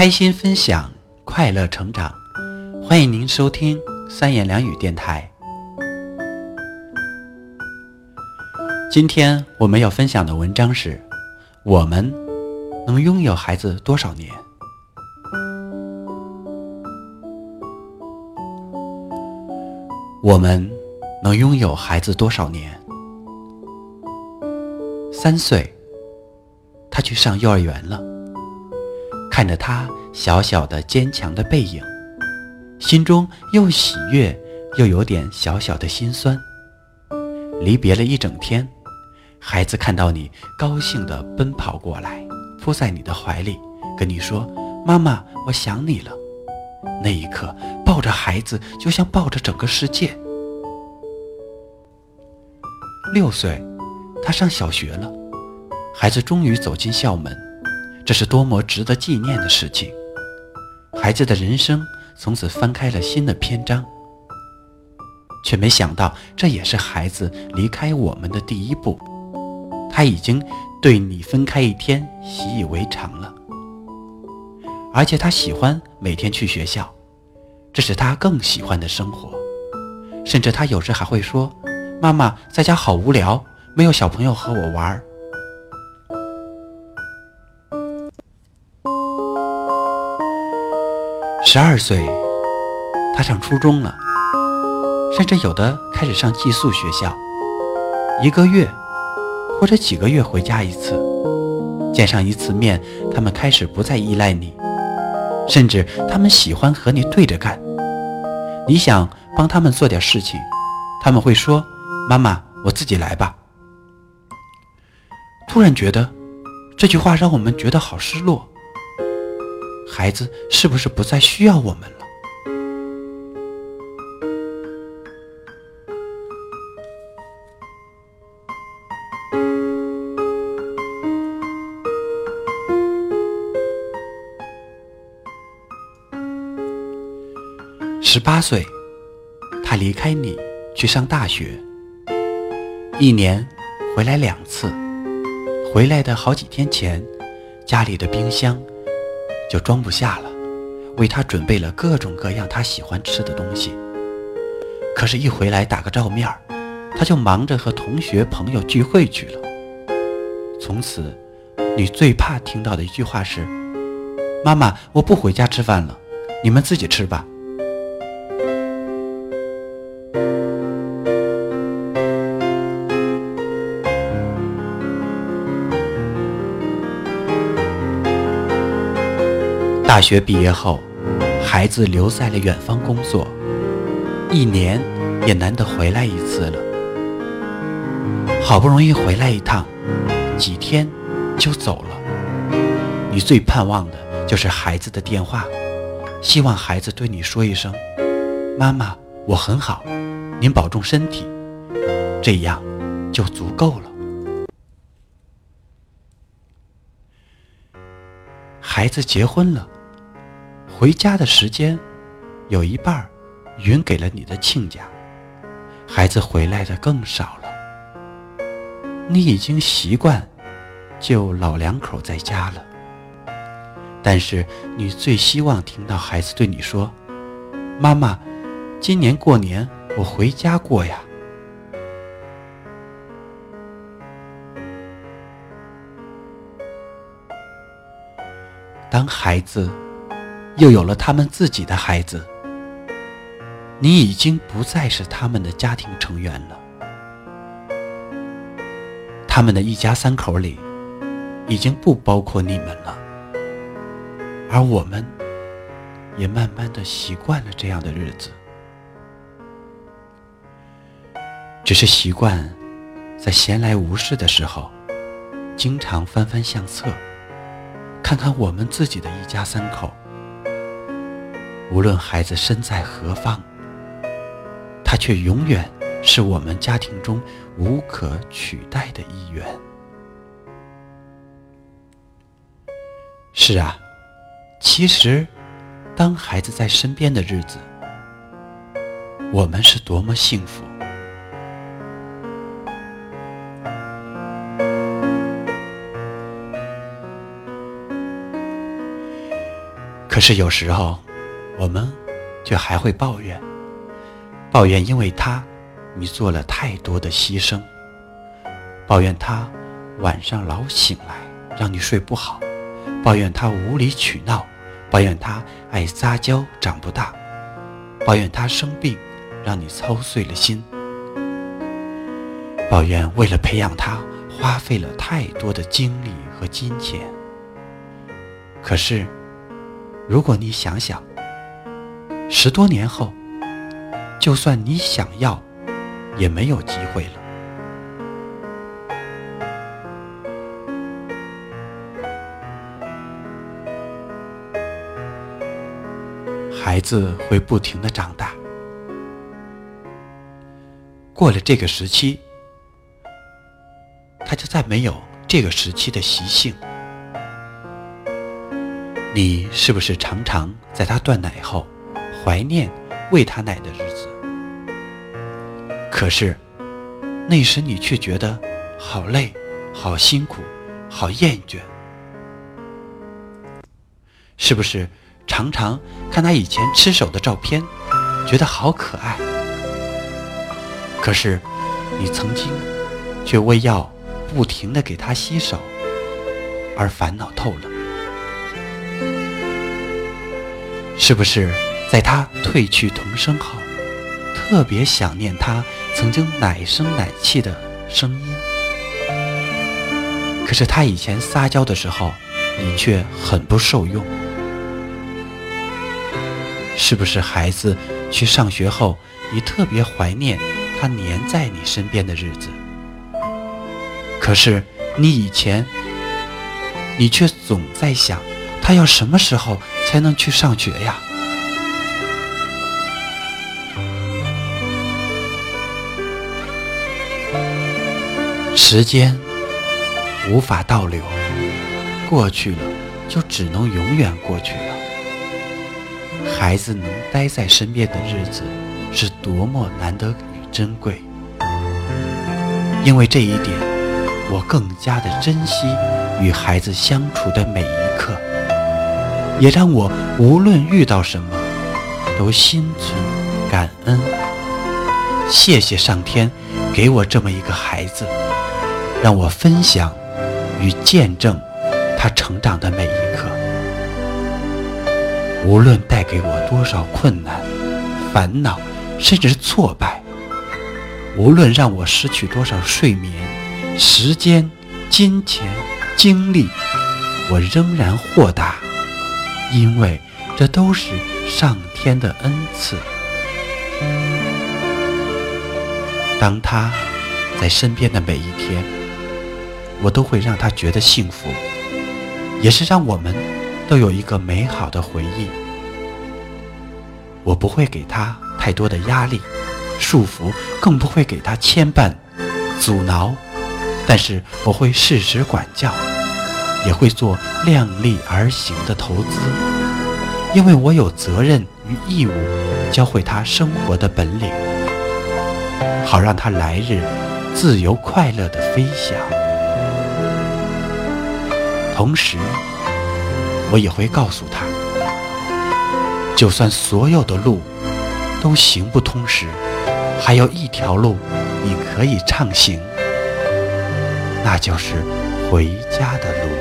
开心分享，快乐成长，欢迎您收听三言两语电台。今天我们要分享的文章是：我们能拥有孩子多少年？我们能拥有孩子多少年？三岁，他去上幼儿园了。看着他小小的、坚强的背影，心中又喜悦又有点小小的心酸。离别了一整天，孩子看到你，高兴地奔跑过来，扑在你的怀里，跟你说：“妈妈，我想你了。”那一刻，抱着孩子就像抱着整个世界。六岁，他上小学了，孩子终于走进校门，这是多么值得纪念的事情！孩子的人生从此翻开了新的篇章，却没想到这也是孩子离开我们的第一步。他已经对你分开一天习以为常了。而且他喜欢每天去学校，这是他更喜欢的生活。甚至他有时还会说：“妈妈在家好无聊，没有小朋友和我玩。”十二岁，他上初中了，甚至有的开始上寄宿学校，一个月或者几个月回家一次，见上一次面，他们开始不再依赖你。甚至他们喜欢和你对着干。你想帮他们做点事情，他们会说：“妈妈，我自己来吧。”突然觉得这句话让我们觉得好失落。孩子是不是不再需要我们了？十八岁，他离开你去上大学，一年回来两次。回来的好几天前，家里的冰箱就装不下了，为他准备了各种各样他喜欢吃的东西。可是，一回来打个照面他就忙着和同学朋友聚会去了。从此，你最怕听到的一句话是：“妈妈，我不回家吃饭了，你们自己吃吧。”大学毕业后，孩子留在了远方工作，一年也难得回来一次了。好不容易回来一趟，几天就走了。你最盼望的就是孩子的电话，希望孩子对你说一声：“妈妈，我很好，您保重身体。”这样就足够了。孩子结婚了。回家的时间，有一半儿匀给了你的亲家，孩子回来的更少了。你已经习惯就老两口在家了，但是你最希望听到孩子对你说：“妈妈，今年过年我回家过呀。”当孩子。又有了他们自己的孩子，你已经不再是他们的家庭成员了。他们的一家三口里，已经不包括你们了。而我们，也慢慢的习惯了这样的日子，只是习惯在闲来无事的时候，经常翻翻相册，看看我们自己的一家三口。无论孩子身在何方，他却永远是我们家庭中无可取代的一员。是啊，其实，当孩子在身边的日子，我们是多么幸福。可是有时候，我们却还会抱怨，抱怨因为他，你做了太多的牺牲，抱怨他晚上老醒来让你睡不好，抱怨他无理取闹，抱怨他爱撒娇长不大，抱怨他生病让你操碎了心，抱怨为了培养他花费了太多的精力和金钱。可是，如果你想想，十多年后，就算你想要，也没有机会了。孩子会不停的长大，过了这个时期，他就再没有这个时期的习性。你是不是常常在他断奶后，怀念喂他奶的日子？可是，那时你却觉得好累、好辛苦、好厌倦。是不是常常看他以前吃手的照片，觉得好可爱？可是，你曾经却为要不停的给他洗手而烦恼透了。是不是在他褪去童声后，特别想念他曾经奶声奶气的声音？可是他以前撒娇的时候，你却很不受用。是不是孩子去上学后，你特别怀念他黏在你身边的日子？可是你以前，你却总在想。他要什么时候才能去上学呀？时间无法倒流，过去了就只能永远过去了。孩子能待在身边的日子是多么难得与珍贵，因为这一点，我更加的珍惜与孩子相处的每一刻。也让我无论遇到什么，都心存感恩。谢谢上天给我这么一个孩子，让我分享与见证他成长的每一刻。无论带给我多少困难、烦恼，甚至是挫败；无论让我失去多少睡眠、时间、金钱、精力，我仍然豁达。因为这都是上天的恩赐。当他在身边的每一天，我都会让他觉得幸福，也是让我们都有一个美好的回忆。我不会给他太多的压力、束缚，更不会给他牵绊、阻挠，但是我会适时管教。也会做量力而行的投资，因为我有责任与义务教会他生活的本领，好让他来日自由快乐的飞翔。同时，我也会告诉他，就算所有的路都行不通时，还有一条路你可以畅行，那就是回家的路。